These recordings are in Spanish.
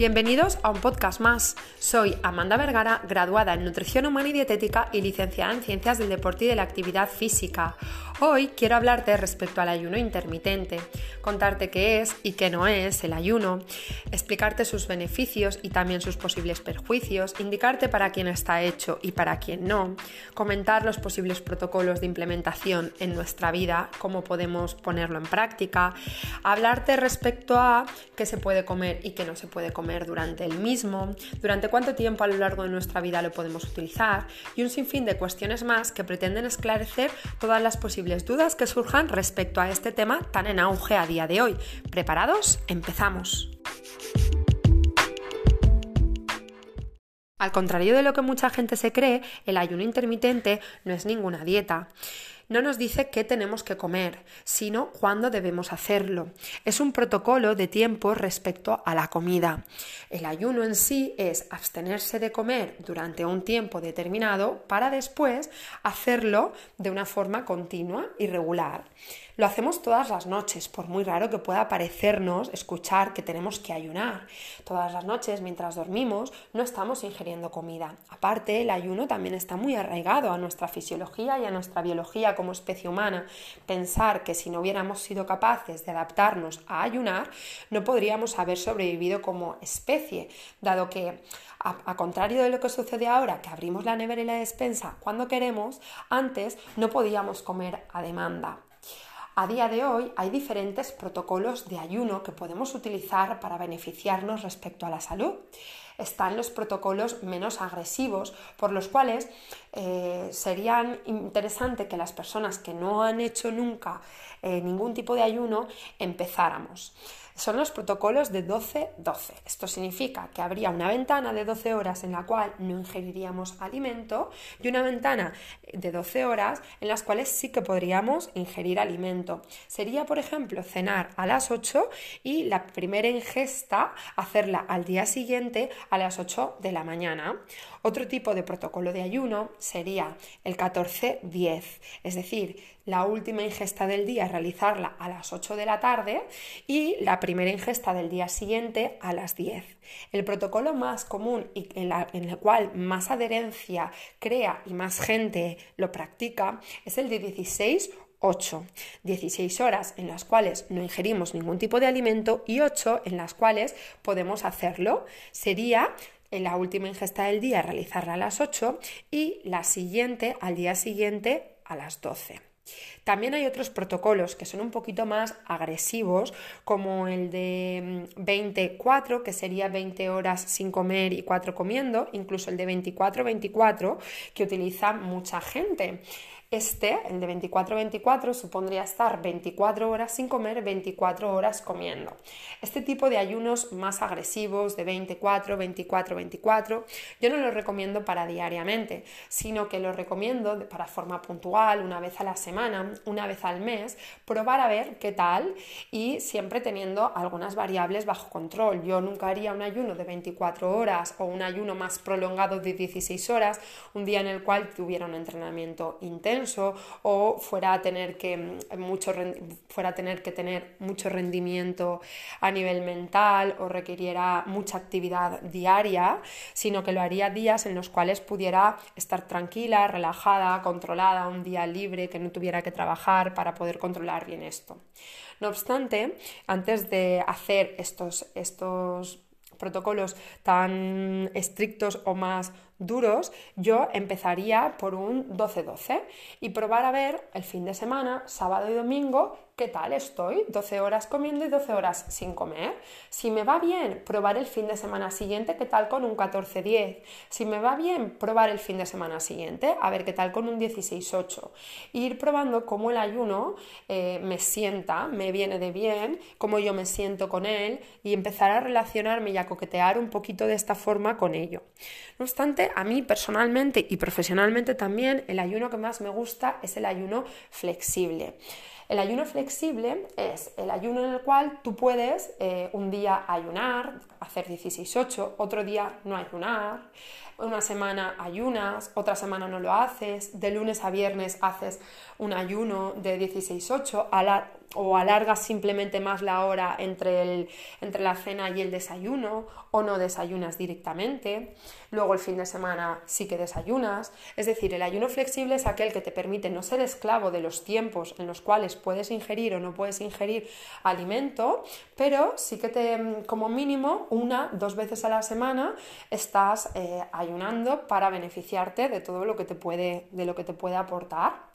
Bienvenidos a un podcast más. Soy Amanda Vergara, graduada en Nutrición Humana y Dietética y licenciada en Ciencias del Deporte y de la Actividad Física. Hoy quiero hablarte respecto al ayuno intermitente, contarte qué es y qué no es el ayuno, explicarte sus beneficios y también sus posibles perjuicios, indicarte para quién está hecho y para quién no, comentar los posibles protocolos de implementación en nuestra vida, cómo podemos ponerlo en práctica, hablarte respecto a qué se puede comer y qué no se puede comer durante el mismo, durante cuánto tiempo a lo largo de nuestra vida lo podemos utilizar y un sinfín de cuestiones más que pretenden esclarecer todas las posibles dudas que surjan respecto a este tema tan en auge a día de hoy. ¿Preparados? Empezamos. Al contrario de lo que mucha gente se cree, el ayuno intermitente no es ninguna dieta no nos dice qué tenemos que comer, sino cuándo debemos hacerlo. Es un protocolo de tiempo respecto a la comida. El ayuno en sí es abstenerse de comer durante un tiempo determinado para después hacerlo de una forma continua y regular. Lo hacemos todas las noches, por muy raro que pueda parecernos escuchar que tenemos que ayunar. Todas las noches, mientras dormimos, no estamos ingiriendo comida. Aparte, el ayuno también está muy arraigado a nuestra fisiología y a nuestra biología como especie humana. Pensar que si no hubiéramos sido capaces de adaptarnos a ayunar, no podríamos haber sobrevivido como especie, dado que a, contrario de lo que sucede ahora, que abrimos la nevera y la despensa cuando queremos, antes no podíamos comer a demanda. A día de hoy hay diferentes protocolos de ayuno que podemos utilizar para beneficiarnos respecto a la salud. Están los protocolos menos agresivos, por los cuales eh, serían interesante que las personas que no han hecho nunca eh, ningún tipo de ayuno empezáramos son los protocolos de 12-12. Esto significa que habría una ventana de 12 horas en la cual no ingeriríamos alimento y una ventana de 12 horas en las cuales sí que podríamos ingerir alimento. Sería, por ejemplo, cenar a las 8 y la primera ingesta hacerla al día siguiente a las 8 de la mañana. Otro tipo de protocolo de ayuno sería el 14-10, es decir, la última ingesta del día realizarla a las 8 de la tarde y la primera ingesta del día siguiente a las 10. El protocolo más común y en, el cual más adherencia crea y más gente lo practica es el de 16 8. 16 horas en las cuales no ingerimos ningún tipo de alimento y 8 en las cuales podemos hacerlo. Sería en la última ingesta del día realizarla a las 8 y la siguiente al día siguiente a las 12. También hay otros protocolos que son un poquito más agresivos, como el de 24, mm, que sería 20 horas sin comer y 4 comiendo, incluso el de 24-24, que utiliza mucha gente. Este, el de 24-24, supondría estar 24 horas sin comer, 24 horas comiendo. Este tipo de ayunos más agresivos, de 24, 24, 24, yo no los recomiendo para diariamente, sino que los recomiendo para forma puntual, una vez a la semana, una vez al mes, probar a ver qué tal y siempre teniendo algunas variables bajo control. Yo nunca haría un ayuno de 24 horas o un ayuno más prolongado de 16 horas, un día en el cual tuviera un entrenamiento intenso o fuera a tener que, mm, mucho, fuera tener, que tener mucho rendimiento a nivel mental o requiriera mucha actividad diaria, sino que lo haría días en los cuales pudiera estar tranquila, relajada, controlada, un día libre, que no tuviera que trabajar para poder controlar bien esto. No obstante, antes de hacer estos, estos protocolos tan estrictos o más duros, yo empezaría por un 12-12 y probar a ver el fin de semana, sábado y domingo, qué tal estoy, 12 horas comiendo y 12 horas sin comer. Si me va bien, probar el fin de semana siguiente, qué tal con un 14-10. Si me va bien, probar el fin de semana siguiente, a ver qué tal con un 16-8. Ir probando cómo el ayuno eh, me sienta, me viene de bien, cómo yo me siento con él y empezar a relacionarme y a coquetear un poquito de esta forma con ello. No obstante, a mí personalmente y profesionalmente también el ayuno que más me gusta es el ayuno flexible. El ayuno flexible es el ayuno en el cual tú puedes eh, un día ayunar, hacer 16-8, otro día no ayunar, una semana ayunas, otra semana no lo haces, de lunes a viernes haces un ayuno de 16-8, o alargas simplemente más la hora entre, el, entre la cena y el desayuno o no desayunas directamente. Luego el fin de semana sí que desayunas. Es decir, el ayuno flexible es aquel que te permite no ser esclavo de los tiempos en los cuales puedes ingerir o no puedes ingerir alimento, pero sí que te, como mínimo, una, dos veces a la semana estás eh, ayunando para beneficiarte de todo lo que te puede, de lo que te puede aportar.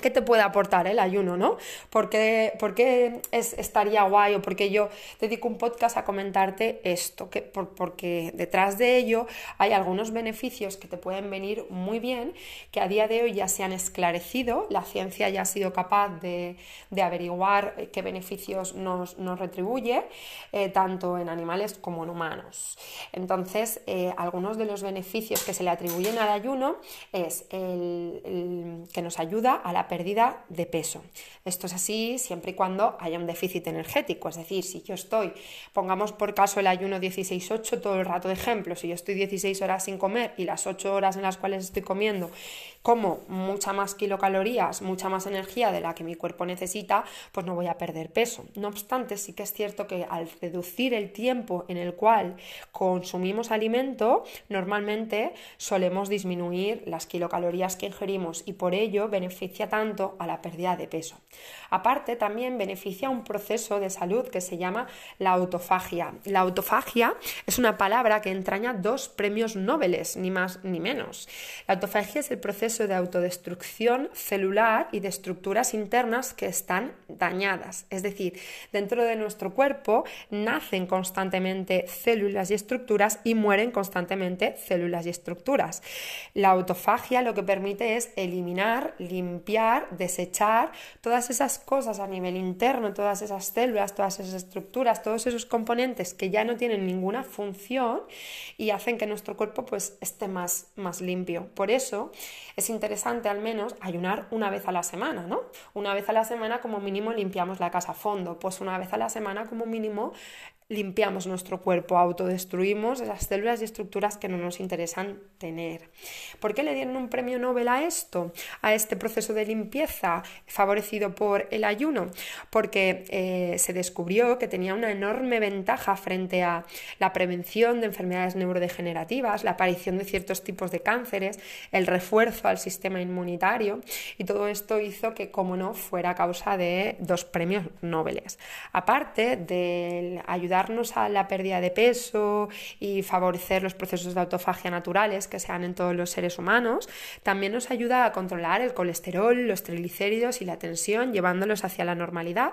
¿Qué te puede aportar el ayuno, no? Porque, porque es, estaría guay o porque yo dedico un podcast a comentarte esto, que, porque detrás de ello hay algunos beneficios que te pueden venir muy bien, que a día de hoy ya se han esclarecido, la ciencia ya ha sido capaz de, averiguar qué beneficios nos, retribuye, eh, tanto en animales como en humanos. Entonces, eh, algunos de los beneficios que se le atribuyen al ayuno es el que nos ayuda a la pérdida de peso. Esto es así siempre y cuando haya un déficit energético, es decir, si yo estoy, pongamos por caso el ayuno 16-8 todo el rato de ejemplo, si yo estoy 16 horas sin comer y las 8 horas en las cuales estoy comiendo como mucha más kilocalorías, mucha más energía de la que mi cuerpo necesita, pues no voy a perder peso. No obstante, sí que es cierto que al reducir el tiempo en el cual consumimos alimento, normalmente solemos disminuir las kilocalorías que ingerimos y por ello beneficia tanto a la pérdida de peso. Aparte, también beneficia un proceso de salud que se llama la autofagia. La autofagia es una palabra que entraña dos premios Nobel, ni más ni menos. La autofagia es el proceso de autodestrucción celular y de estructuras internas que están dañadas. Es decir, dentro de nuestro cuerpo nacen constantemente células y estructuras y mueren constantemente células y estructuras. La autofagia lo que permite es eliminar, limpiar, desechar todas esas cosas a nivel interno, todas esas células, todas esas estructuras, todos esos componentes que ya no tienen ninguna función y hacen que nuestro cuerpo pues esté más, más limpio. Por eso es interesante al menos ayunar una vez a la semana, ¿no? Una vez a la semana como mínimo limpiamos la casa a fondo, pues una vez a la semana como mínimo limpiamos nuestro cuerpo, autodestruimos esas células y estructuras que no nos interesan tener. ¿Por qué le dieron un premio Nobel a esto, a este proceso de limpieza favorecido por el ayuno? Porque eh, se descubrió que tenía una enorme ventaja frente a la prevención de enfermedades neurodegenerativas, la aparición de ciertos tipos de cánceres, el refuerzo al sistema inmunitario y todo esto hizo que, como no, fuera causa de dos premios Nobel. Aparte del ayudar a la pérdida de peso y favorecer los procesos de autofagia naturales que se dan en todos los seres humanos, también nos ayuda a controlar el colesterol, los triglicéridos y la tensión, llevándolos hacia la normalidad.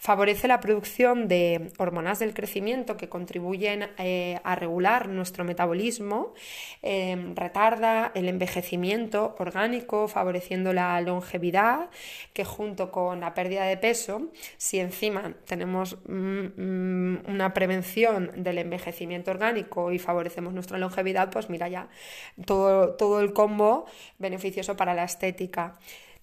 Favorece la producción de hormonas del crecimiento que contribuyen eh, a regular nuestro metabolismo, em, retarda el envejecimiento orgánico, favoreciendo la longevidad, que junto con la pérdida de peso, si encima tenemos mm, mm, una prevención del envejecimiento orgánico y favorecemos nuestra longevidad, pues mira ya todo, todo el combo beneficioso para la estética.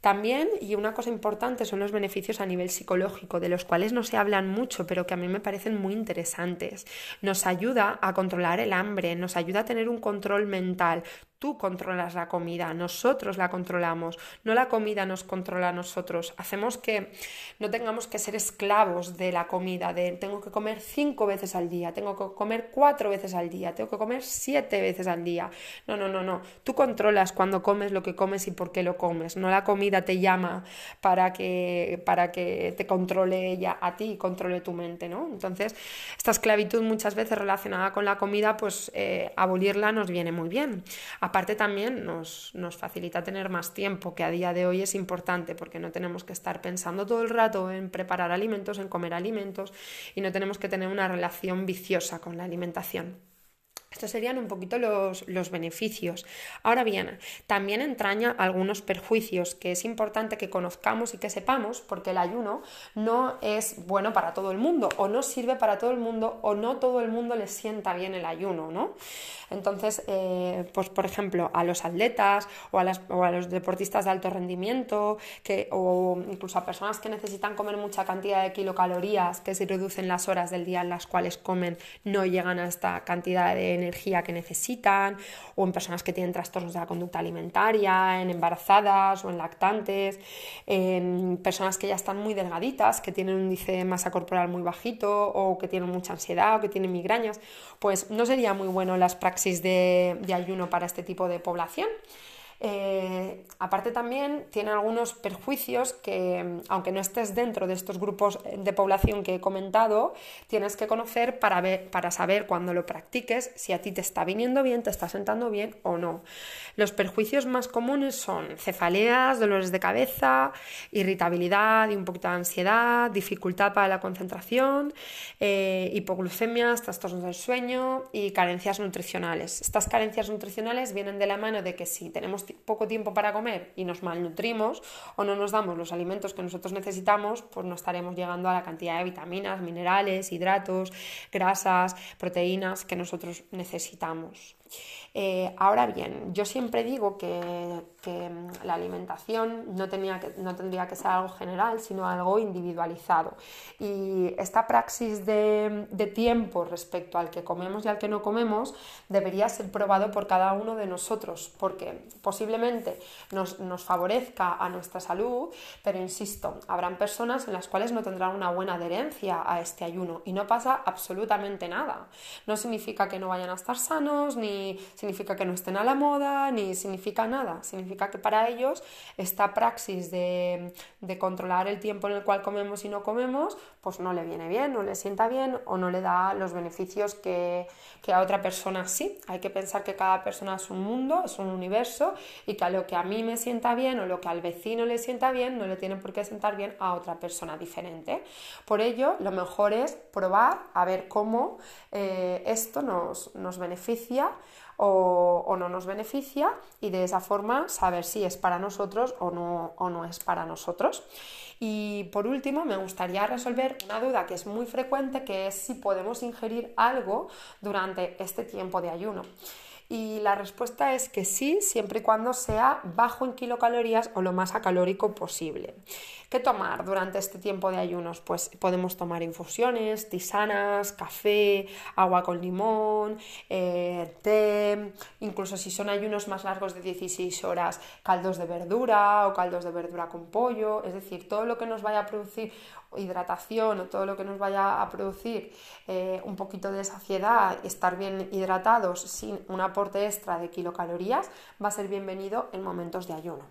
También, y una cosa importante, son los beneficios a nivel psicológico, de los cuales no se hablan mucho, pero que a mí me parecen muy interesantes. Nos ayuda a controlar el hambre, nos ayuda a tener un control mental. Tú controlas la comida, nosotros la controlamos, no la comida nos controla a nosotros. Hacemos que no tengamos que ser esclavos de la comida, de tengo que comer cinco veces al día, tengo que comer cuatro veces al día, tengo que comer siete veces al día. No, no, no, no. Tú controlas cuando comes lo que comes y por qué lo comes. No la comida te llama para que, para que te controle ella a ti y controle tu mente, ¿no? Entonces, esta esclavitud muchas veces relacionada con la comida, pues eh, abolirla nos viene muy bien. Aparte también nos, nos facilita tener más tiempo, que a día de hoy es importante porque no tenemos que estar pensando todo el rato en preparar alimentos, en comer alimentos y no tenemos que tener una relación viciosa con la alimentación. Estos serían un poquito los, beneficios. Ahora bien, también entraña algunos perjuicios que es importante que conozcamos y que sepamos porque el ayuno no es bueno para todo el mundo o no sirve para todo el mundo o no todo el mundo le sienta bien el ayuno, ¿no? Entonces, eh, pues por ejemplo, a los atletas o a, los deportistas de alto rendimiento que, o incluso a personas que necesitan comer mucha cantidad de kilocalorías, que se reducen las horas del día en las cuales comen, no llegan a esta cantidad de energía que necesitan, o en personas que tienen trastornos de la conducta alimentaria, en embarazadas o en lactantes, en personas que ya están muy delgaditas, que tienen un índice de masa corporal muy bajito, o que tienen mucha ansiedad, o que tienen migrañas, pues no sería muy bueno las praxis de ayuno para este tipo de población. Eh, aparte también tiene algunos perjuicios que, aunque no estés dentro de estos grupos de población que he comentado, tienes que conocer para, ver, para saber cuando lo practiques si a ti te está viniendo bien, te está sentando bien o no. Los perjuicios más comunes son cefaleas, dolores de cabeza, irritabilidad y un poquito de ansiedad, dificultad para la concentración, eh, hipoglucemias, trastornos del sueño y carencias nutricionales. Estas carencias nutricionales vienen de la mano de que si tenemos poco tiempo para comer y nos malnutrimos o no nos damos los alimentos que nosotros necesitamos, pues no estaremos llegando a la cantidad de vitaminas, minerales, hidratos, grasas, proteínas que nosotros necesitamos. Eh, ahora bien, yo siempre digo que, la alimentación no, tenía que, no tendría que ser algo general, sino algo individualizado. Y esta praxis de, tiempo respecto al que comemos y al que no comemos debería ser probado por cada uno de nosotros, porque posiblemente nos favorezca a nuestra salud, pero insisto, habrán personas en las cuales no tendrán una buena adherencia a este ayuno y no pasa absolutamente nada. No significa que no vayan a estar sanos, ni significa que no estén a la moda, ni significa nada. Significa que para ellos esta praxis de, controlar el tiempo en el cual comemos y no comemos, pues no le viene bien, no le sienta bien o no le da los beneficios que, a otra persona sí. Hay que pensar que cada persona es un mundo, es un universo y que a lo que a mí me sienta bien o lo que al vecino le sienta bien no le tiene por qué sentar bien a otra persona diferente. Por ello, lo mejor es probar a ver cómo eh, esto nos beneficia o, no nos beneficia y de esa forma saber si es para nosotros o no, o no es para nosotros. Y por último, me gustaría resolver una duda que es muy frecuente, que es si podemos ingerir algo durante este tiempo de ayuno. Y la respuesta es que sí, siempre y cuando sea bajo en kilocalorías o lo más acalórico posible. ¿Qué tomar durante este tiempo de ayunos? Pues podemos tomar infusiones, tisanas, café, agua con limón, eh, té, incluso si son ayunos más largos de 16 horas, caldos de verdura o caldos de verdura con pollo, es decir, todo lo que nos vaya a producir hidratación o todo lo que nos vaya a producir eh, un poquito de saciedad, estar bien hidratados sin un aporte extra de kilocalorías, va a ser bienvenido en momentos de ayuno.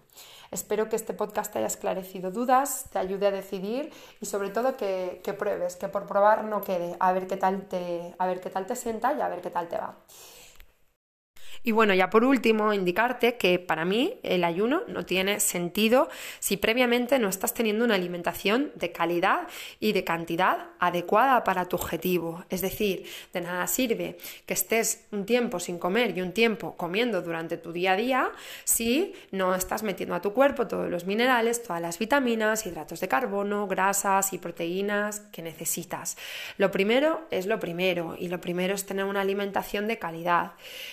Espero que este podcast te haya esclarecido dudas, te ayude a decidir y sobre todo que, pruebes, que por probar no quede, a ver qué tal te, a ver qué tal te sienta y a ver qué tal te va. Y bueno, ya por último, indicarte que para mí el ayuno no tiene sentido si previamente no estás teniendo una alimentación de calidad y de cantidad adecuada para tu objetivo. Es decir, de nada sirve que estés un tiempo sin comer y un tiempo comiendo durante tu día a día si no estás metiendo a tu cuerpo todos los minerales, todas las vitaminas, hidratos de carbono, grasas y proteínas que necesitas. Lo primero es lo primero y lo primero es tener una alimentación de calidad.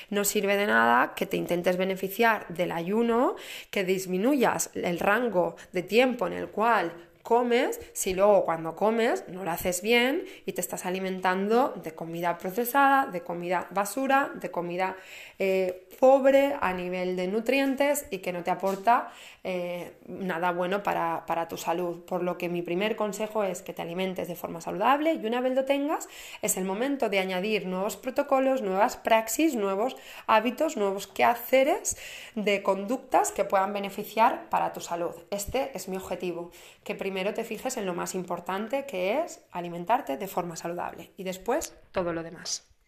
No sirve de nada que te intentes beneficiar del ayuno, que disminuyas el rango de tiempo en el cual comes si luego cuando comes no lo haces bien y te estás alimentando de comida procesada, de comida basura, de comida eh, pobre a nivel de nutrientes y que no te aporta eh, nada bueno para, tu salud. Por lo que mi primer consejo es que te alimentes de forma saludable y una vez lo tengas es el momento de añadir nuevos protocolos, nuevas praxis, nuevos hábitos, nuevos quehaceres de conductas que puedan beneficiar para tu salud. Este es mi objetivo, primero te fijes en lo más importante que es alimentarte de forma saludable y después todo lo demás.